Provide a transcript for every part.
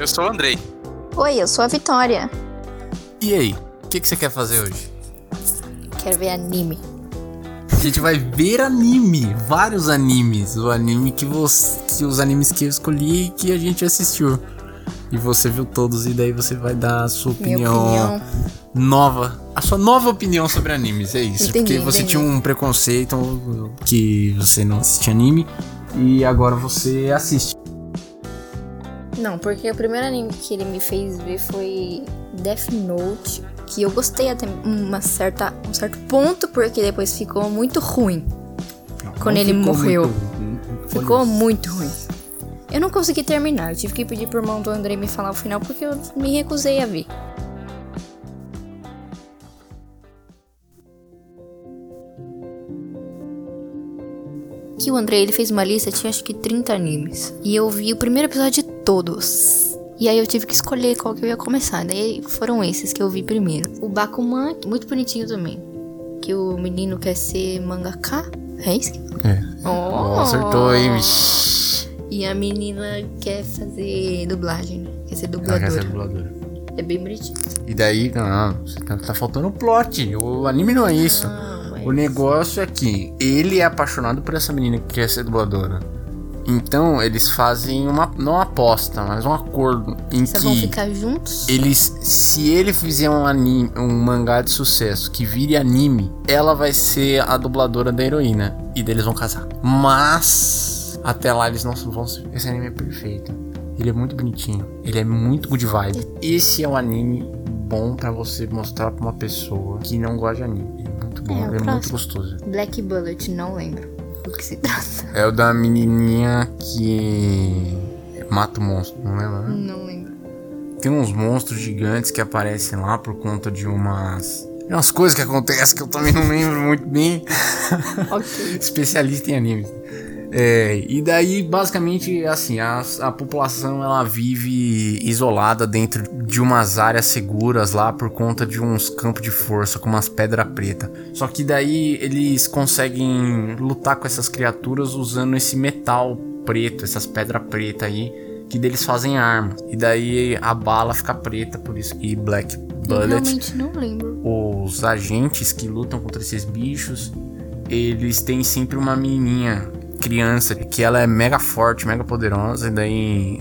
Eu sou o Andrei. Oi, eu sou a Vitória. E aí, o que, que você quer fazer hoje? Quero ver anime. A gente vai ver anime, vários animes. O anime que você. Os animes que eu escolhi e que a gente assistiu. E você viu todos, e daí você vai dar a sua opinião, opinião. nova. A sua nova opinião sobre animes, é isso. Entendi, Porque você entendi. tinha um preconceito que você não assistia anime. E agora você assiste. Não, porque o primeiro anime que ele me fez ver foi Death Note, que eu gostei até uma certa, um certo ponto, porque depois ficou muito ruim. Quando Não ele morreu. muito- Ficou muito ruim. Eu não consegui terminar, eu tive que pedir pro irmão do André me falar o final porque eu me recusei a ver. Que o André ele fez uma lista, tinha acho que 30 animes. E eu vi o primeiro episódio de todos. E aí eu tive que escolher qual que eu ia começar. Daí foram esses que eu vi primeiro. O Bakuman, muito bonitinho também. Que o menino quer ser mangaka. É isso? É. Oh. Acertou aí. E a menina quer fazer dublagem, né? Quer ser Ela quer dubladora. ser dubladora. É bem bonitinho. E daí, não, você tá, tá faltando o plot. O anime não é isso. Não, mas- O negócio é que ele é apaixonado por essa menina que quer ser dubladora. Então, eles fazem uma. Não uma aposta, mas um acordo. Em Vocês vão que ficar juntos? eles. Se ele fizer um anime, um mangá de sucesso que vire anime, ela vai ser a dubladora da heroína. E daí eles vão casar. Mas. Até lá eles não vão. Esse anime é perfeito. Ele é muito bonitinho. Ele é muito good vibe. Esse é um anime bom pra você mostrar pra uma pessoa que não gosta de anime. Ele é muito bom, É, é muito gostoso. Black Bullet, não lembro do que se trata. É o da menininha que mata o monstro, não lembra? né? Não lembro. Tem uns monstros gigantes que aparecem lá por conta de umas. de umas coisas que acontecem que eu também não lembro muito bem. Ok. Especialista em animes. É, e daí, basicamente, assim, a, a população ela vive isolada dentro de umas áreas seguras lá por conta de uns campos de força com umas pedras pretas. Só que daí eles conseguem lutar com essas criaturas usando esse metal preto, essas pedras pretas aí, que deles fazem armas. E daí a bala fica preta, por isso que Black Eu Bullet realmente não lembro. os agentes que lutam contra esses bichos, eles têm sempre uma menininha, criança, que ela é mega forte, mega poderosa, e daí.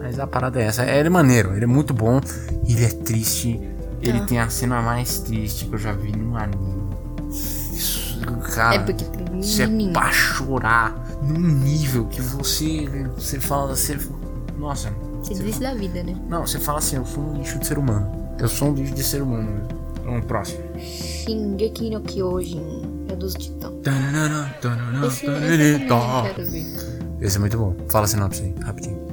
Mas a parada é essa. Ele é maneiro, ele é muito bom, ele é triste. Ele Tá. tem a cena mais triste que eu já vi num anime. Isso, cara, é porque tem isso é menino. pra chorar num nível que você. Você fala. Você, nossa, Você desiste da vida, né? não, você fala assim, eu sou um lixo de ser humano. Eu sou um lixo de ser humano. Vamos próximo. Shingeki no Kyojin. É dos titãs. Esse, esse é muito bom. Fala a sinopse aí, rapidinho.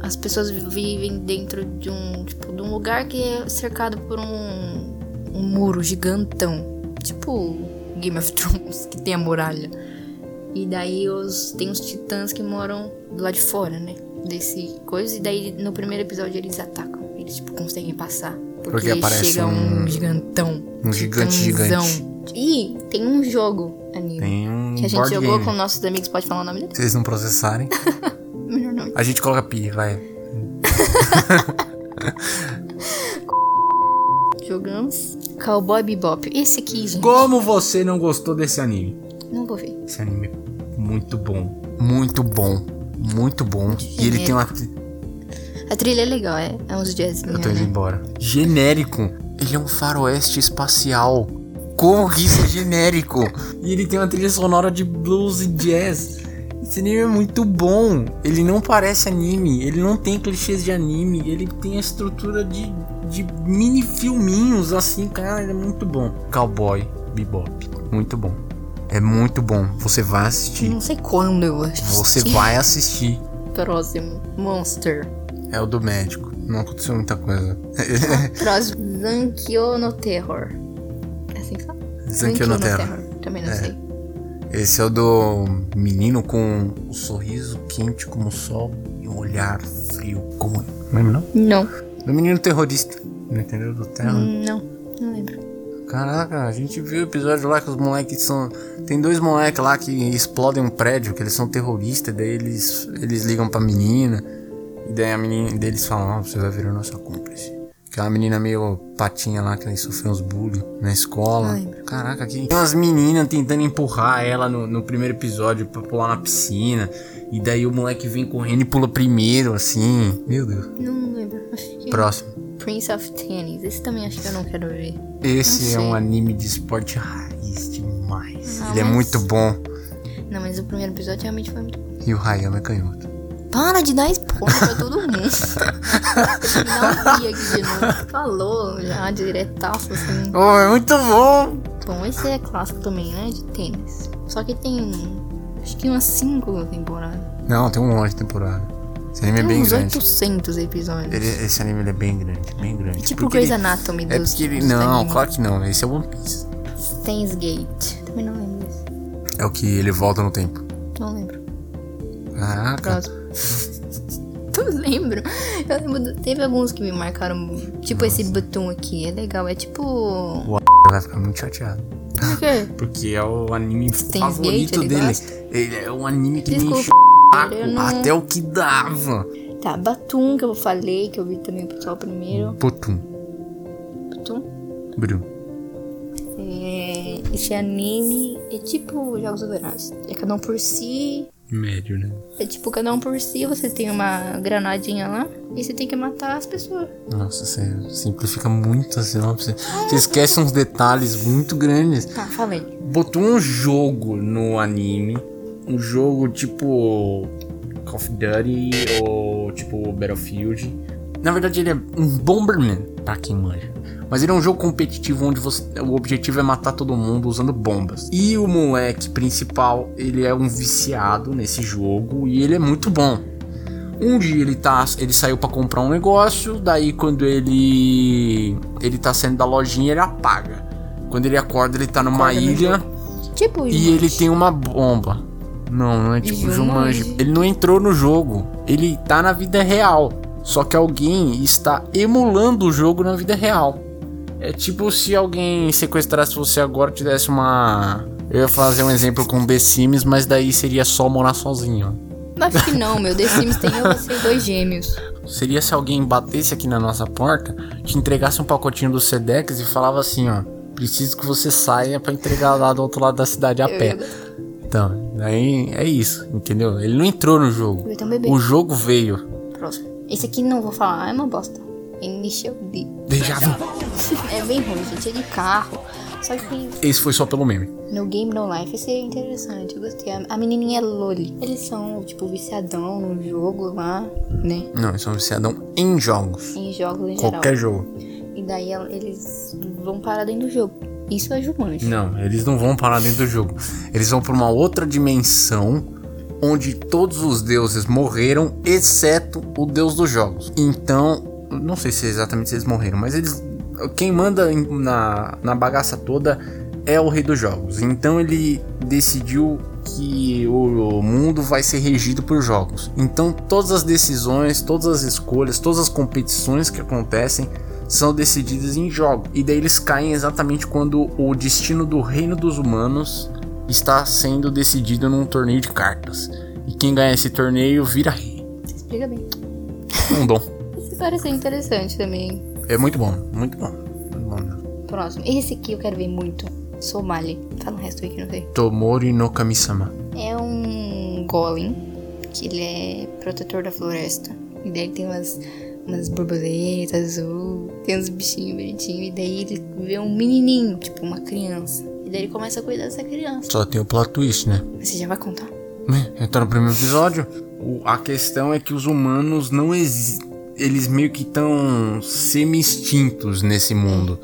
As pessoas vivem dentro de um, tipo, de um lugar que é cercado por um, um muro gigantão. Tipo Game of Thrones, que tem a muralha. E daí os, tem os titãs que moram do lado de fora, né? Desse coisa. E daí no primeiro episódio eles atacam. Eles, tipo, conseguem passar. Porque, Porque aparece chega um, um- gigantão. um gigante gigante. E tem um jogo anime. Tem um Que a gente jogou game. com nossos amigos. Pode falar o nome dele? Se eles não processarem, Melhor não. a gente coloca pi, vai. Jogamos. Cowboy Bebop. Esse aqui, gente. Como você não gostou desse anime? Não vou ver. Esse anime é muito bom. Muito bom. Muito bom. E ele tem uma. A trilha é legal, é, é uns jazzinhos, Eu tô indo né? embora. Genérico. Ele é um faroeste espacial. Como que isso é genérico? E ele tem uma trilha sonora de blues e jazz. Esse anime é muito bom. Ele não parece anime. Ele não tem clichês de anime. Ele tem a estrutura de, de mini filminhos assim, cara. Ele é muito bom. Cowboy Bebop. Muito bom. É muito bom. Você vai assistir. Não sei quando eu acho. Você vai assistir. Próximo. Monster. É o do médico. Não aconteceu muita coisa. Próximo. Zankyo no Terror. É que fala? Zankyo no Terror. Também não É. sei. Esse é o do menino com o sorriso quente como o sol e um olhar frio como. Não lembra não? Não. Do menino terrorista. Não entendeu? Do terror. Não. Não lembro. Caraca, a gente viu o episódio lá que os moleques são. Tem dois moleques lá que explodem um prédio, que eles são terroristas, daí eles, eles ligam pra menina. E daí a menina deles falam, ah, você vai virar nossa cúmplice. Aquela menina meio patinha lá que sofreu uns bullying na escola. Ai. Caraca, aqui. Tem umas meninas tentando empurrar ela no, no primeiro episódio pra pular na piscina. E daí o moleque vem correndo e pula primeiro, assim. Meu Deus. Não lembro. Que. Próximo. Prince of Tennis. Esse também acho que eu não quero ver. Esse é Não sei. um anime de esporte raiz demais. Ah, Ele é mas- muito bom. Não, mas o primeiro episódio realmente foi muito bom. E o Hayama é canhoto. Para de dar spoiler pra todo mundo. não vi aqui de novo. Falou já diretaço assim. Oh, é muito bom! Bom, esse é clássico também, né? De tênis. Só que tem. Acho que umas 5 temporadas. Não, tem um monte de temporada. Esse anime é Tem bem uns grande. 800 episódios. Ele- esse anime é bem grande, bem grande. Tipo Porque Grey's Anatomy É dos, porque ele. dos Não, animes. claro que não. Esse é One Piece. Steins Gate. Também não lembro. É o que ele volta no tempo. Não lembro. Caraca. Próximo. Tu lembro? Eu lembro. Teve alguns que me marcaram. Tipo esse Batum aqui. É legal. É tipo. O vai ficar muito chateado. Por quê? Porque é o anime Steins favorito Gate, ele dele. gosta? Ele é um anime que me Desculpa, enche o eu não- até o que dava. Tá, Batum, que eu falei, que eu vi também o pessoal primeiro. Putum. Batum. Brum. É, esse anime é tipo Jogos Vorazes. É cada um por si. Médio, né? É tipo cada um por si. Você tem uma granadinha lá e você tem que matar as pessoas. Nossa, você simplifica muito a sinopse. Você esquece uns detalhes muito grandes. Tá, falei. botou um jogo no anime, um jogo tipo Call of Duty ou tipo Battlefield. Na verdade, ele é um Bomberman, pra quem manja. Mas ele é um jogo competitivo onde você- o objetivo é matar todo mundo usando bombas. E o moleque principal, ele é um viciado nesse jogo e ele é muito bom. Um dia ele tá, ele saiu pra comprar um negócio, daí quando ele ele tá saindo da lojinha, ele apaga. Quando ele acorda, ele tá numa Acorda ilha Tipo e ele tem uma bomba. Não, não é tipo Jumanji. Jumanji. Ele não entrou no jogo. Ele tá na vida real. Só que alguém está emulando o jogo na vida real. É tipo se alguém sequestrasse você agora e te desse uma. Eu ia fazer um exemplo com The Sims, mas daí seria só morar sozinho. Acho que não, meu. The Sims tem eu, você e dois gêmeos. Seria se alguém batesse aqui na nossa porta, te entregasse um pacotinho do Sedex e falava assim, ó. Preciso que você saia pra entregar lá do outro lado da cidade a Eu pé. Então, daí é isso, entendeu? Ele não entrou no jogo. Bebê. O jogo veio. Próximo. Esse aqui não vou falar, é uma bosta. Initial D. Déjà vu. É bem ruim, gente. É de carro. Só que Esse foi só pelo meme. no Game No Life seria interessante. Eu gostei. A, menininha é Loli. Eles são, tipo, viciadão no jogo lá, né? Não, eles são viciadão em jogos. Em jogos em geral. Qualquer jogo. E daí el- eles vão parar dentro do jogo. Isso é Jumanji. Não, eles não vão parar dentro do jogo. Eles vão pra uma outra dimensão onde todos os deuses morreram, exceto o deus dos jogos. Então, não sei se exatamente se eles morreram, mas eles. Quem manda na, na bagaça toda é o rei dos jogos. Então ele decidiu que o mundo vai ser regido por jogos. Então todas as decisões, todas as escolhas, todas as competições que acontecem são decididas em jogo. E daí eles caem exatamente quando o destino do reino dos humanos está sendo decidido num torneio de cartas. E quem ganha esse torneio vira rei. Você explica bem. Um dom. Parece interessante também. É muito bom, muito bom. Muito bom mesmo. Próximo. Esse aqui eu quero ver muito. Somali. Fala o resto aí que não sei. Tomori no Kami-sama. É um golem. Que ele é protetor da floresta. E daí ele tem umas, umas borboletas azul. Tem uns bichinhos bonitinhos. E daí ele vê um menininho, tipo uma criança. E daí ele começa a cuidar dessa criança. Só tem o plot twist, né? Você já vai contar? É, Tá no primeiro episódio. O- a questão é que os humanos não existem. Eles meio que estão semi-extintos nesse mundo.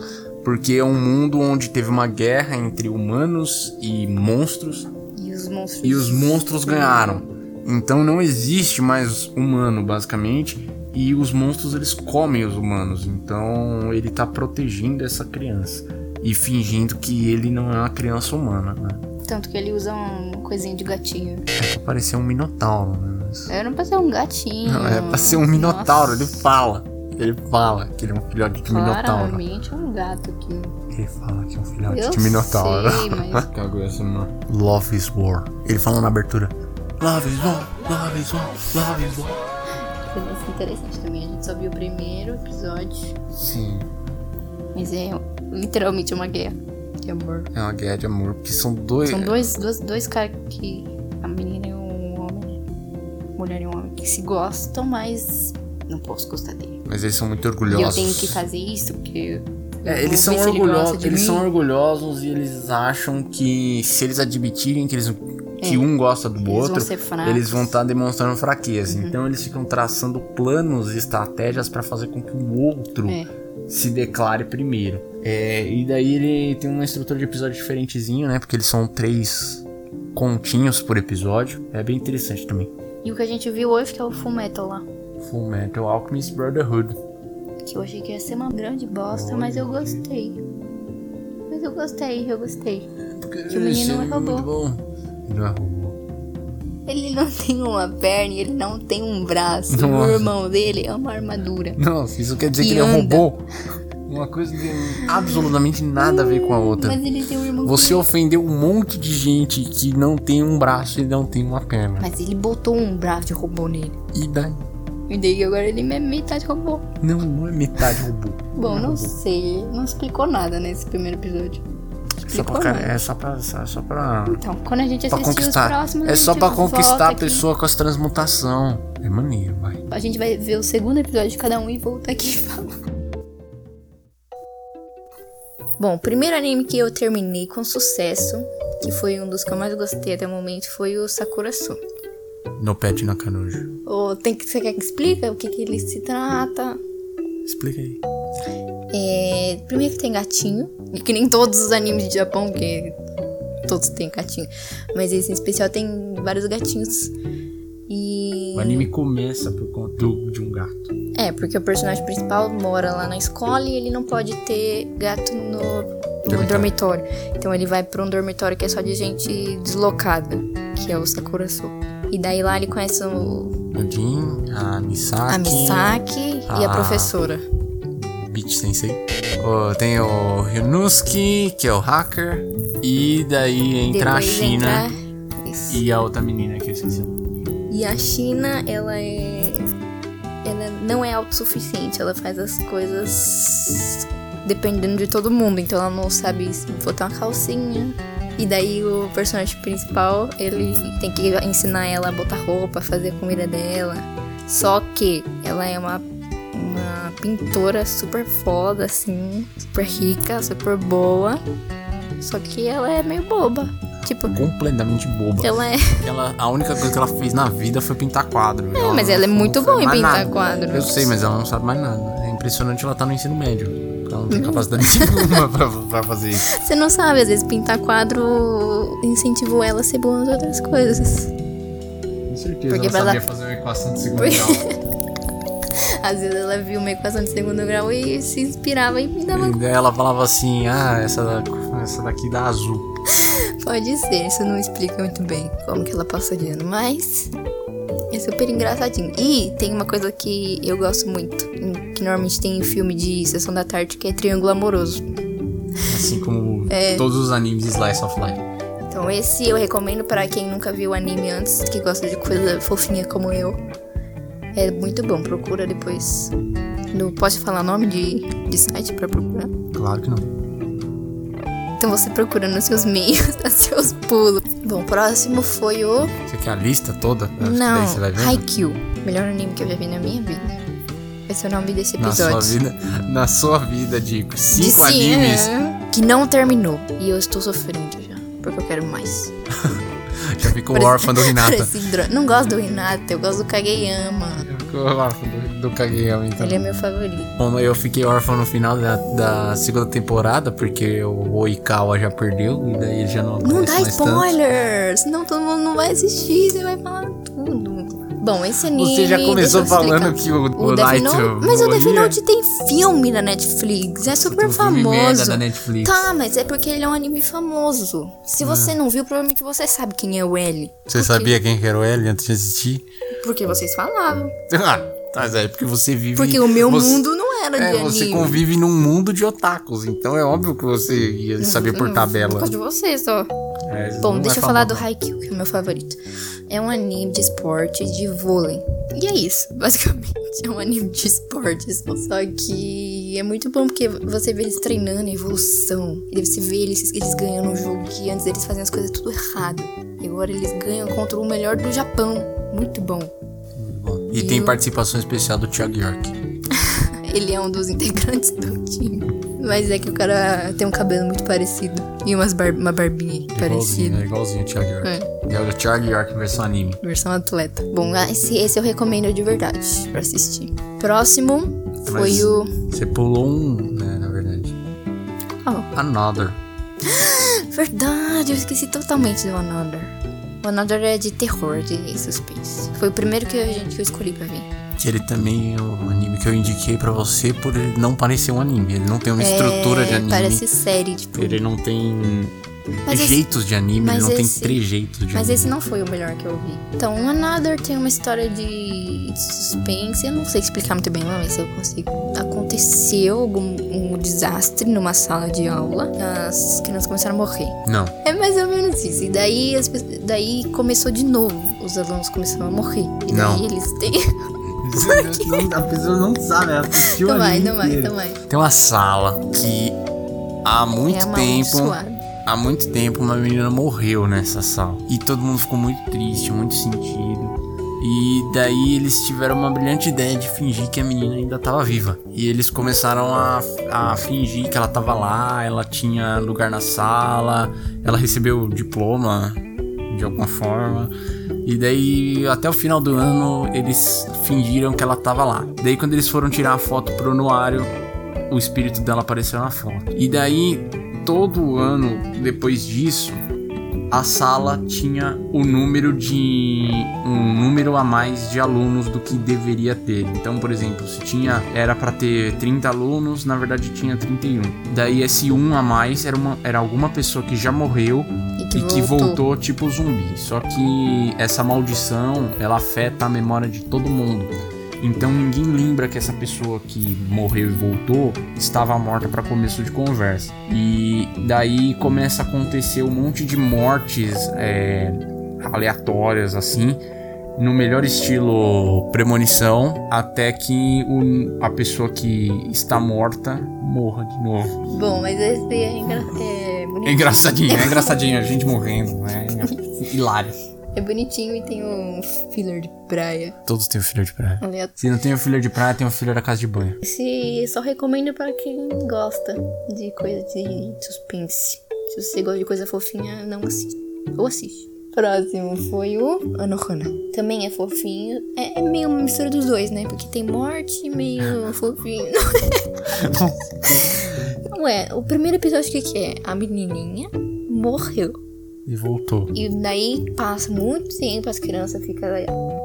Porque é um mundo onde teve uma guerra entre humanos e monstros. E os monstros. E os monstros ganharam. Então não existe mais humano, basicamente. E os monstros eles comem os humanos. Então ele tá protegendo essa criança. E fingindo que ele não é uma criança humana, né? Tanto que ele usa uma coisinha de gatinho. É pra parecer um minotauro, né? Era pra ser um gatinho. Não, é pra ser um minotauro, Nossa, ele fala. Ele fala que ele é um filhote de minotauro. Claramente é um gato aqui. Ele fala que é um filhote Eu de minotauro. sei, mas- Cagou essa, mano. Love is war. Ele fala na abertura. Love is war, love is war, love is war. premissa interessante também. A gente só viu o primeiro episódio, Sim. mas é literalmente uma guerra de amor. É uma guerra de amor, porque são dois. São dois, dois, dois caras que. A menina Mulher e um homem que se gostam, mas não posso gostar dele. Mas eles são muito E orgulhosos. eu tenho que fazer isso, porque. É, eles são ele orgulhosos, de eles mim. são orgulhosos e eles acham que se eles admitirem que eles que É. um gosta do Eles vão outro, fracos. eles vão estar demonstrando fraqueza. Então eles ficam traçando planos e estratégias pra fazer com que o outro É. se declare primeiro. É, e daí ele tem uma estrutura de episódio diferentezinho, né? Porque eles são três continhos por episódio. É bem interessante também. E o que a gente viu hoje, que é o Full Metal lá. Full Metal Alchemist Brotherhood. Que eu achei que ia ser uma grande bosta, mas eu gostei. Mas eu gostei, eu gostei. Que o menino é robô. Muito bom. Não é robô. Ele não tem uma perna ele não tem um braço. Nossa. O irmão dele é uma armadura. Nossa, isso quer dizer que, Que ele é um robô? Uma coisa que tem absolutamente nada a ver com a outra. Mas ele tem um irmão. Você ofendeu um monte de gente que não tem um braço e não tem uma perna. Mas ele botou um braço de robô nele. E daí? E daí agora ele é metade robô. Não, não é metade robô. Bom, é não robô. sei. Não explicou nada nesse primeiro episódio. Só Explicou pra, é só pra. Só, só pra, Então, quando a gente assistir os próximos, É só pra volta conquistar a aqui. pessoa com as transmutação. É maneiro, vai. A gente vai ver o segundo episódio de cada um e voltar aqui e falar. Bom, o primeiro anime que eu terminei com sucesso, que foi um dos que eu mais gostei até o momento, foi o Sakura Su. No pet na canojo. Ou tem que, você quer que explique o que, que ele se trata? Explica aí. É, primeiro que tem gatinho, e que nem todos os animes de Japão, que todos têm gatinho. Mas esse em especial tem vários gatinhos. O anime começa por conta do- de um gato. É, porque o personagem principal mora lá na escola e ele não pode ter gato no, no Dormitório. dormitório. Então ele vai pra um dormitório que é só de gente deslocada, que é o Sakura Su. E daí lá ele conhece o, O Jin, a Misaki. a Misaki e a professora. Beach Sensei. Ó, tem o Ryunosuke, que é o hacker. E daí entra Depois a China entra- e a outra menina que eu esqueci. E a China, ela é. Ela não é autossuficiente, ela faz as coisas dependendo de todo mundo. Então ela não sabe botar uma calcinha. E daí o personagem principal, ele tem que ensinar ela a botar roupa, fazer a comida dela. Só que ela é uma, uma pintora super foda, assim, super rica, super boa. Só que ela é meio boba. Tipo, Completamente boba. ela é. Ela, a única coisa que ela fez na vida foi pintar quadro. É, mas ela é muito boa em pintar quadros. Eu sei, mas ela não sabe mais nada. É impressionante ela estar no ensino médio. Ela não tem capacidade nenhuma pra, pra fazer isso. Você não sabe, às vezes pintar quadro incentivou ela a ser boa nas outras coisas. Com certeza Porque ela sabia fazer uma equação de segundo Porque- grau. Às vezes ela viu uma equação de segundo grau e se inspirava e me dava. E daí ela falava assim, ah, essa, essa daqui dá azul. Pode ser, isso não explica muito bem como que ela passa de ano, mas é super engraçadinho. E tem uma coisa que eu gosto muito, que normalmente tem em filme de sessão da tarde, que é triângulo amoroso. Assim como É. todos os animes de Slice of Life. Então esse eu recomendo pra quem nunca viu anime antes, que gosta de coisa fofinha como eu. É muito bom, procura depois. No, posso falar nome de, de site pra procurar? Claro que não. Então você procura nos seus meios, nos seus pulos. Bom, o próximo foi o. Você quer a lista toda? Não, Daí você vai vendo. Haikyuu. Melhor anime que eu já vi na minha vida. Vai ser o nome desse Na episódio. sua vida, na sua vida, Dico. De Cinco sim, animes. é, Que não terminou. E eu estou sofrendo já. Porque eu quero mais. Já ficou órfã do dro- Não gosto do Hinata, eu gosto do Kageyama. Já ficou órfã do, do Kageyama, então. Ele é meu favorito. Bom, eu fiquei órfão no final da, da segunda temporada, porque o Oikawa já perdeu, e daí ele já não Não dá mais tanto. spoilers! Senão todo mundo não vai assistir, você vai falar tudo. Bom, esse anime. Você já começou falando que o, o, O Light Note, mas o Death morria. Note tem filme na Netflix, é super um filme merda famoso. da Netflix. Tá, mas é porque ele é um anime famoso. Se você não viu, provavelmente você sabe quem é o L. Você Porque- sabia quem que era o L antes de assistir? Porque vocês falavam. Ah, tá, é porque você vive... Porque o meu você- mundo não era É, de você anime. convive num mundo de otakus, então é óbvio que você ia saber por Eu tabela. gosto de você só. É, Bom, deixa eu falar do. Haikyuu, que é o meu favorito. é um anime de esportes de vôlei. E é isso, basicamente. É um anime de esportes. Só que é muito bom porque você vê eles treinando, a evolução. E você vê eles, eles ganhando um jogo que antes eles faziam as coisas tudo errado. E agora eles ganham contra o melhor do Japão. Muito bom. E, tem participação especial do Thiago York. Ele é um dos integrantes do time. Mas é que o cara tem um cabelo muito parecido. E umas bar uma barbinha parecida. É igualzinho o Thiago York. É. é o Thiago York versão anime. Versão atleta. Bom, ah, esse, esse eu recomendo de verdade pra assistir. Próximo foi Mas o. Você pulou um, né, na verdade. Oh. Another. Verdade, eu esqueci totalmente do Another. O Another é de terror, de suspense. Foi o primeiro que, a gente, que eu escolhi pra ver. Que ele também é um anime que eu indiquei para você por ele não parecer um anime. Ele não tem uma é, estrutura de anime. Parece série, tipo. Ele não tem mas jeitos esse, de anime, ele não esse, tem trejeitos de mas anime. Mas esse não foi o melhor que eu vi. Então, Another tem uma história de suspense. Eu não sei explicar muito bem, mas se eu consigo. Aconteceu algum um desastre numa sala de aula. As crianças começaram a morrer. Não. É mais ou menos isso. E daí, as, daí começou de novo. Os alunos começaram a morrer. E não. daí eles têm. Não, a pessoa não sabe, ela assistiu então vai, então vai, então vai. Tem uma sala que há muito é tempo. Há muito tempo uma menina morreu nessa sala. E todo mundo ficou muito triste, muito sentido. E daí eles tiveram uma brilhante ideia de fingir que a menina ainda estava viva. E eles começaram a, a fingir que ela estava lá, ela tinha lugar na sala, ela recebeu diploma de alguma forma. E daí, até o final do ano, eles fingiram que ela tava lá. Daí, quando eles foram tirar a foto pro anuário, o espírito dela apareceu na foto. E daí, todo ano depois disso, a sala tinha o número de um número a mais de alunos do que deveria ter. Então, por exemplo, se tinha era para ter 30 alunos, na verdade tinha 31. Daí esse um a mais era uma era alguma pessoa que já morreu e que, e voltou. que voltou tipo zumbi. Só que essa maldição, ela afeta a memória de todo mundo. Então ninguém lembra que essa pessoa que morreu e voltou estava morta para começo de conversa. E daí começa a acontecer um monte de mortes é, aleatórias assim. No melhor estilo premonição, até que o, a pessoa que está morta morra de novo. Bom, mas esse é, engra é, é engraçadinho, é engraçadinho, a gente morrendo, é hilário. É bonitinho e tem um filler de praia. Todos têm um filler de praia. Aliás. Se não tem um filler de praia, tem um filler da casa de banho. Esse só recomendo para quem gosta de coisa de suspense. Se você gosta de coisa fofinha, não assiste. Ou assiste. Próximo foi o Anohana. Também é fofinho. É, é, meio uma mistura dos dois, né? Porque tem morte e meio fofinho. Não é. O primeiro episódio, o que, que é? A menininha morreu. E voltou. E daí passa muito tempo, as crianças ficam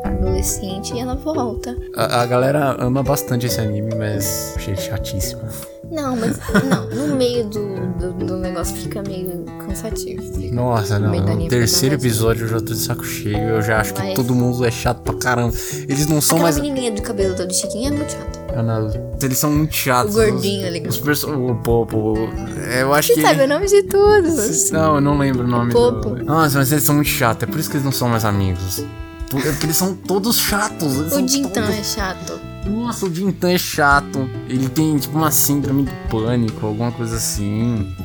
adolescente e ela volta. A, a galera ama bastante esse anime, mas achei chatíssimo. Não, mas não, no meio do, do, do, negócio fica meio cansativo. Fica Nossa, não. No terceiro episódio eu já tô de saco cheio. Eu já acho mas... que todo mundo é chato pra caramba. Eles não são Aquela mais. A menininha do cabelo todo chiquinho é muito chato. Eles são muito chatos. O gordinho ali. Os perso... O Popo. Eu acho Você que. Você sabe o nome de todos. Não, eu não lembro o nome. O Popo. Do... Nossa, mas eles são muito chatos. É por isso que eles não são mais amigos. É porque eles são todos chatos. O Dintan todos... é chato. Nossa, o Dintan é chato. Ele tem tipo uma síndrome do pânico, alguma coisa assim.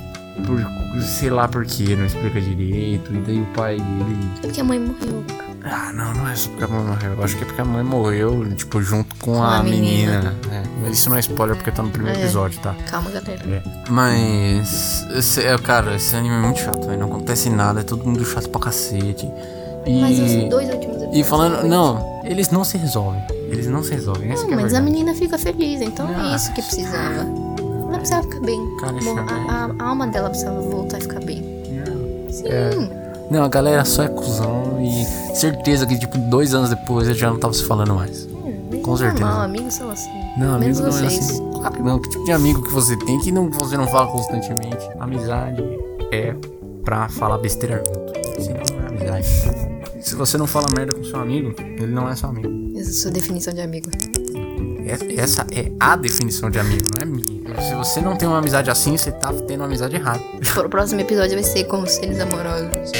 Por, sei lá por que, não explica direito. E daí o pai dele. É porque a mãe morreu. Ah, não, não é só porque a mãe morreu. Eu acho que é porque a mãe morreu, tipo, junto com, com a, a, menina. menina. É, mas isso não é spoiler porque tá no primeiro é. episódio, tá? Calma, galera. É. Mas, esse, é, cara, esse anime é muito chato. Não acontece nada, é todo mundo chato pra cacete. E... Mas os dois últimos episódios. E falando, não, eles não se resolvem. Eles não se resolvem. Essa não, é mas a, a menina fica feliz, então é isso que precisava. Ela precisava ficar bem. Cara, Bom, a, a, alma dela precisava voltar a ficar bem. Sim. É. Não, a galera só é cuzão e certeza que, tipo, dois anos depois eles já não estavam se falando mais. Hum, Com certeza. Normal, amigos são assim. Não, amigo não é assim. Não. Que tipo de amigo que você tem que não, você não fala constantemente? Amizade é pra falar besteira junto. Se você não fala merda com seu amigo, ele não é seu amigo. Essa é a sua definição de amigo. Essa é a definição de amigo, não é minha. Se você não tem uma amizade assim, você tá tendo uma amizade errada. O próximo episódio vai ser conselhos amorosos.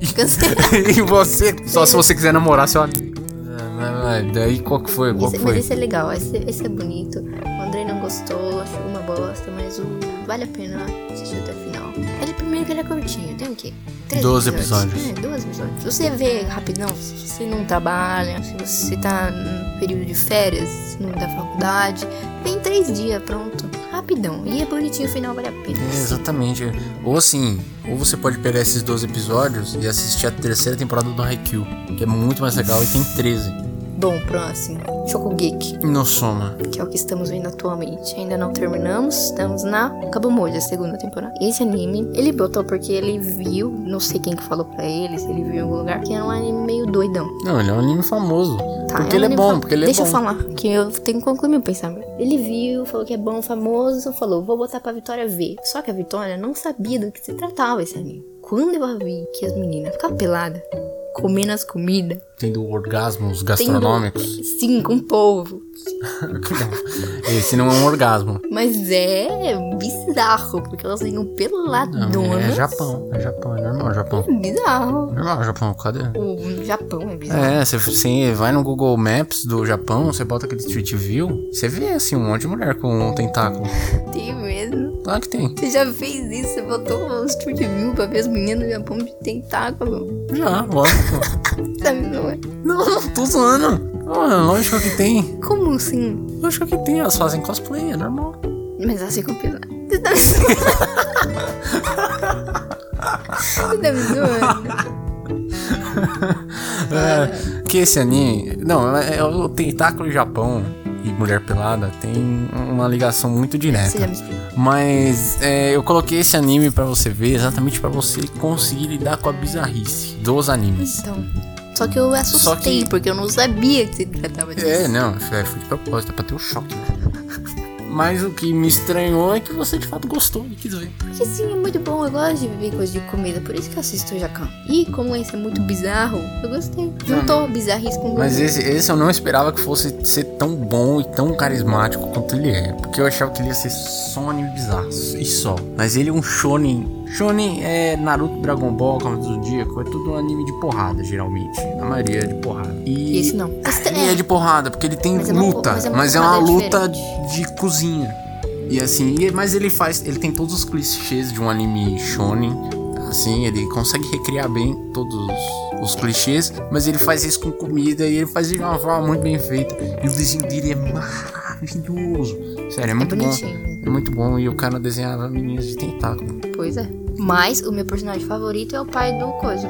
E você, só se você quiser namorar seu amigo. É, mas- mas Daí qual que foi? Qual Esse- que mas foi? esse é legal, esse, esse é bonito. O André não gostou, achou uma bosta, mas o vale a pena assistir até o final. Ele primeiro que ele é curtinho, tem o quê? Três 12 episódios. É, 12 episódios. Se você vê rapidão, se você não trabalha, se você tá no período de férias, se não da faculdade, vem três dias, pronto. Rapidão. E é bonitinho, o final vale a pena. É, exatamente. Ou assim, ou você pode pegar esses 12 episódios e assistir a terceira temporada do Haikyuu, que é muito mais legal e tem 13. Bom, próximo. Shokugeki. No Soma. que é o que estamos vendo atualmente. Ainda não terminamos, estamos na Kabumoji, a segunda temporada. Esse anime, ele botou porque ele viu, não sei quem que falou pra ele, se ele viu em algum lugar, que era um anime meio doidão. Não, ele é um anime famoso. Tá, porque um ele é bom, fam- porque ele Deixa é bom. eu falar, que eu tenho que concluir meu pensamento. Ele viu, falou que é bom, famoso, falou, vou botar pra Vitória ver. Só que a Vitória não sabia do que se tratava esse anime. Quando eu vi que as meninas ficavam peladas, comendo as comidas, Tendo orgasmos tendo- gastronômicos. Sim, com o povo. Esse não é um orgasmo. Mas é bizarro, porque elas ficam Não, peladonas. é Japão. É Japão, é normal, Japão. Bizarro. Normal, Japão, cadê? O Japão é bizarro. É, você, você vai no Google Maps do Japão, você bota aquele Street View, você vê assim um monte de mulher com um tentáculo. Tem mesmo. Claro que tem. Você já fez isso? Você botou um Street View pra ver as meninas do Japão de tentáculo? Já, lógico. Sabe, não não, não, tô zoando. Ah, lógico que tem. Como assim? Lógico que tem, elas fazem cosplay, é normal. Mas elas ficam peladas. Você tá me zoando? Você tá me zoando? É, que esse anime. Não, é, é o tentáculo Japão e mulher pelada tem uma ligação muito direta. Mas é, eu coloquei esse anime pra você ver exatamente pra você conseguir lidar com a bizarrice dos animes. Então. Só que eu assustei, que- porque eu não sabia que se tratava disso. É, não, é, foi de propósito, é pra ter o choque. né? Mas o que me estranhou é que você de fato gostou e quis ver. Porque sim, é muito bom. Eu gosto de ver coisa de comida, por isso que eu assisto o Jacan. E como esse é muito bizarro, eu gostei. Juntou bizarrice com Mas esse, esse eu não esperava que fosse ser tão bom e tão carismático quanto ele é. Porque eu achava que ele ia ser só um anime bizarro. E só. Mas ele é um shonen. Shonen é Naruto, Dragon Ball, Cavaleiro do Zodíaco. É tudo um anime de porrada, geralmente. A maioria é de porrada. E Esse não. Esse Ele é de porrada, porque ele tem Mas é uma luta. mas é uma mas é uma luta diferente. de cozinha. E assim, e- mas ele faz. Ele tem todos os clichês de um anime shonen. Assim, ele consegue recriar bem todos os, os clichês, mas ele faz isso com comida e ele faz isso de uma forma muito bem feita. E o desenho dele é maravilhoso. Sério, é É muito bom. bonitinho. É muito bom. E o cara desenhava meninas de tentáculo. Pois é. Mas o meu personagem favorito é o pai do coisa.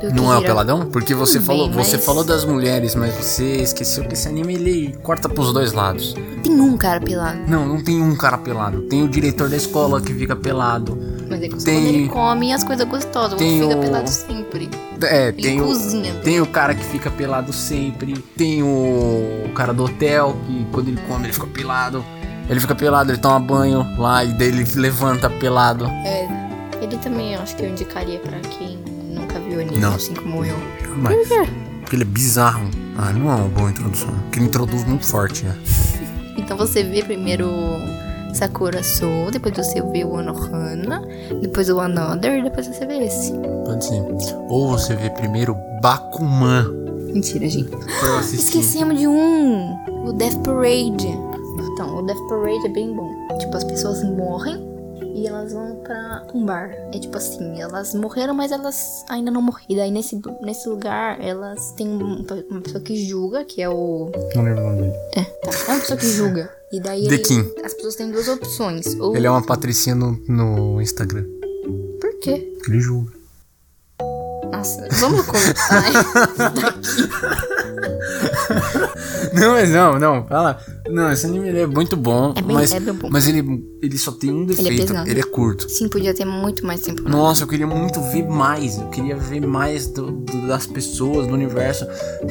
Do Não é o peladão? Porque você Também, falou, você mas- falou das mulheres, mas você esqueceu que esse anime ele corta pros dois lados. Tem um cara pelado. Não, não tem um cara pelado. Tem o diretor da escola que fica pelado. Mas é que Tem- ele come as coisas gostosas. O Tem outro fica o- pelado sempre. É, Ele tem o, cozinha. tem o cara que fica pelado sempre. Tem o cara do hotel que quando ele come ele fica pelado. Ele fica pelado, ele toma banho lá e daí ele levanta pelado. É. Ele também eu acho que eu indicaria pra quem nunca viu anime, Não. assim como eu. Mas, porque ele é bizarro. Ah, não é uma boa introdução. Porque ele introduz muito forte, né? Então você vê primeiro Sakura Soul, depois você vê o Anohana, depois o Another, e depois você vê esse. Pode ser. Ou você vê primeiro Bakuman. Mentira, gente. Esquecemos de um, o Death Parade. Então, o Death Parade é bem bom. Tipo, as pessoas morrem e elas vão pra um bar. É tipo assim, elas morreram, mas elas ainda não morreram. E daí nesse, nesse lugar, elas têm um- uma pessoa que julga, que é o. Não lembro o nome dele. É, tá. É uma pessoa que julga. E daí The ele- King. as pessoas têm duas opções. Ou. Ele é uma patricinha no, no Instagram. Por quê? Ele julga. Nossa, vamos isso daqui. Não, mas não, não, fala. Não, esse anime ele é muito bom, É bem- mas, é bem bom. mas ele, ele só tem um defeito, pesado. ele é curto. Sim, podia ter muito mais tempo. né? Nossa, eu queria muito ver mais, eu queria ver mais do- do- das pessoas, do universo.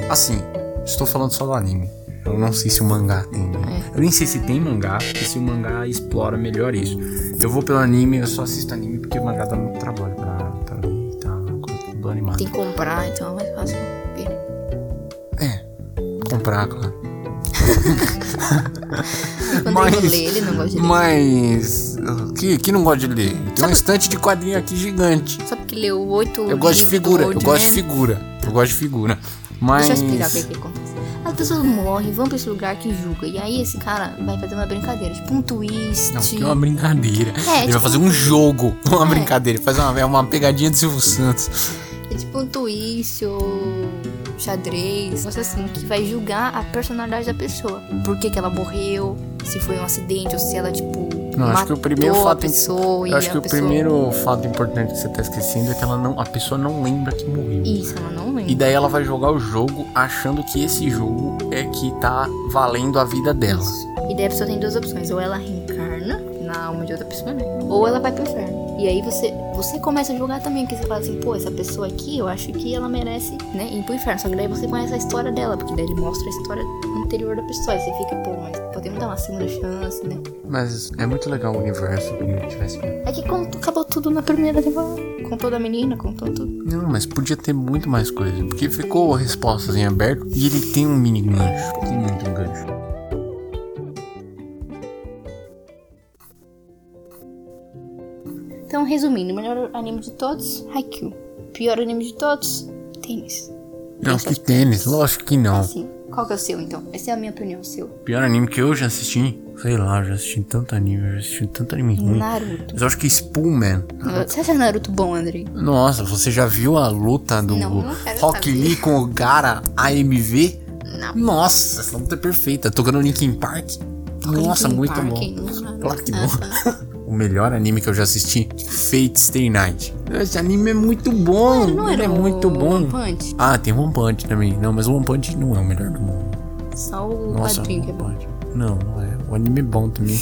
Assim, estou falando só do anime. Eu não sei se o mangá tem. né? É. Eu nem sei se tem mangá, porque se o mangá explora melhor isso. Eu vou pelo anime, eu só assisto anime porque o mangá dá muito trabalho pra, pra e tal, coisa tudo animado. Tem que comprar, então é mais fácil. É, comprar, claro. Quando Mas- lê, ele não gosta de ler. Mas Que, que não gosta de ler? Tem um estante de quadrinho aqui gigante. Só porque leu oito Eu gosto de figura, eu gosto de figura. Eu gosto de figura. Mas. Deixa eu explicar o que, que acontece. As pessoas morrem, vão pra esse lugar que julga. E aí esse cara vai fazer uma brincadeira, tipo um twist. Não, que é uma brincadeira. É, Ele vai tipo- fazer um jogo, uma É. brincadeira. Ele faz uma, é uma pegadinha do Silvio Santos. É tipo um twist ou xadrez, coisa assim, que vai julgar a personalidade da pessoa. Por que, que ela morreu, se foi um acidente ou se ela, tipo, Não, acho que o primeiro fato. pessoa acho que o pessoa- primeiro fato importante que você tá esquecendo é que ela não, a pessoa não lembra que morreu. Isso, ela não lembra. E daí ela vai jogar o jogo achando que esse jogo é que tá valendo a vida dela. Isso. E daí a pessoa tem duas opções. Ou ela reencarna na alma de outra pessoa, né? Ou ela vai pro inferno. E aí você, você começa a julgar também, que você fala assim, pô, essa pessoa aqui, eu acho que ela merece, né, ir pro inferno. Só que daí você conhece a história dela, porque daí ele mostra a história anterior da pessoa. Aí você fica, pô, mas podemos dar uma segunda chance, né? Mas é muito legal o universo que tivesse. É que contou, acabou tudo na primeira temporada. Contou da menina, contou tudo. Não, mas podia ter muito mais coisa. Porque ficou respostas em aberto e ele tem um mini gancho. Tem muito gancho. Resumindo, o melhor anime de todos, Haikyuu. Pior anime de todos, tênis. Não, que tênis, lógico que não. Sim. Qual que é o seu, então? Essa é a minha opinião, o seu. Pior anime que eu já assisti, sei lá, já assisti tanto anime, já assisti tanto anime ruim. Naruto. Mas eu acho que Spoolman. Você acha Naruto bom, Andrei? Nossa, você já viu a luta do Não, não Rock. Lee com o Gara AMV? Não. Nossa, essa luta é perfeita. Tocando Linkin Park. Nossa, Linkin muito Park, bom. Claro que Ah, não. O melhor anime que eu já assisti, Fate Stay Night. Esse anime é muito bom. Não Ele era é muito bom. One Punch? Ah, tem One Punch também. Não, mas o One Punch não é o melhor do mundo. Só o Nossa, é One bom. Punch. Não, não é. O anime é bom também.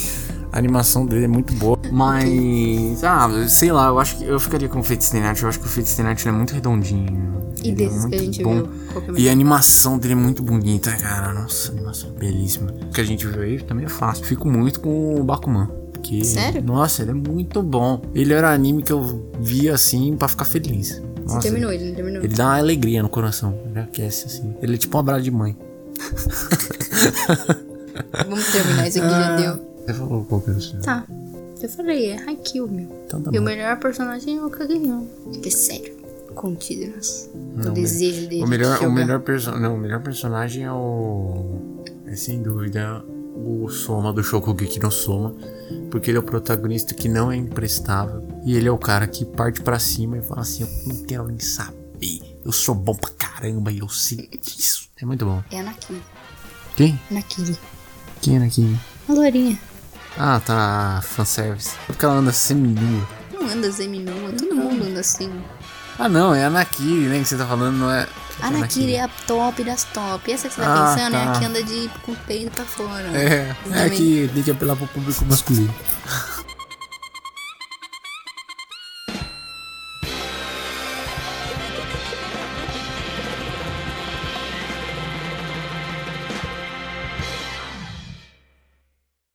A animação dele é muito boa. Mas, ah, sei lá, eu acho que eu ficaria com o Fate Stay Night. Eu acho que o Fate Stay Night é muito redondinho. E Ele é desses que a gente bom. viu, é E a animação dele é muito bonita, cara. Nossa, a animação é belíssima. O que a gente viu aí também é fácil. Fico muito com o Bakuman. Porque, Sério? Nossa, ele é muito bom. Ele era anime que eu via assim pra ficar feliz. Você Nossa, terminou ele, não terminou? Ele dá uma alegria no coração. Ele aquece assim. Ele é tipo um abraço de mãe. Vamos terminar, isso aqui já deu. Você falou qual que era o seu? Tá. Eu falei, é Haikyuu, meu. Então tá E o bom. melhor personagem é o. Que é sério. No Não, desejo dele. O melhor, de o melhor personagem. Não, o melhor personagem é o. É sem dúvida o Soma do Shokugeki no Soma. Porque ele é o protagonista que não é imprestável. E ele é o cara que parte pra cima e fala assim: Eu não quero nem saber. Eu sou bom pra caramba e eu sei disso. É muito bom. É a Nakiri. Quem? Nakiri. Quem é aqui? A Lourinha. Ah, tá. Fanservice. Porque ela anda seminua. Não anda seminua, todo mundo anda assim. Ah, não, é a Nakiri, né? Que você tá falando, não é. A Nakiri é a top das top. Essa que você tá Ah, pensando é tá. a que anda de com o peito pra fora. É, é Também. que tem que apelar pro público masculino.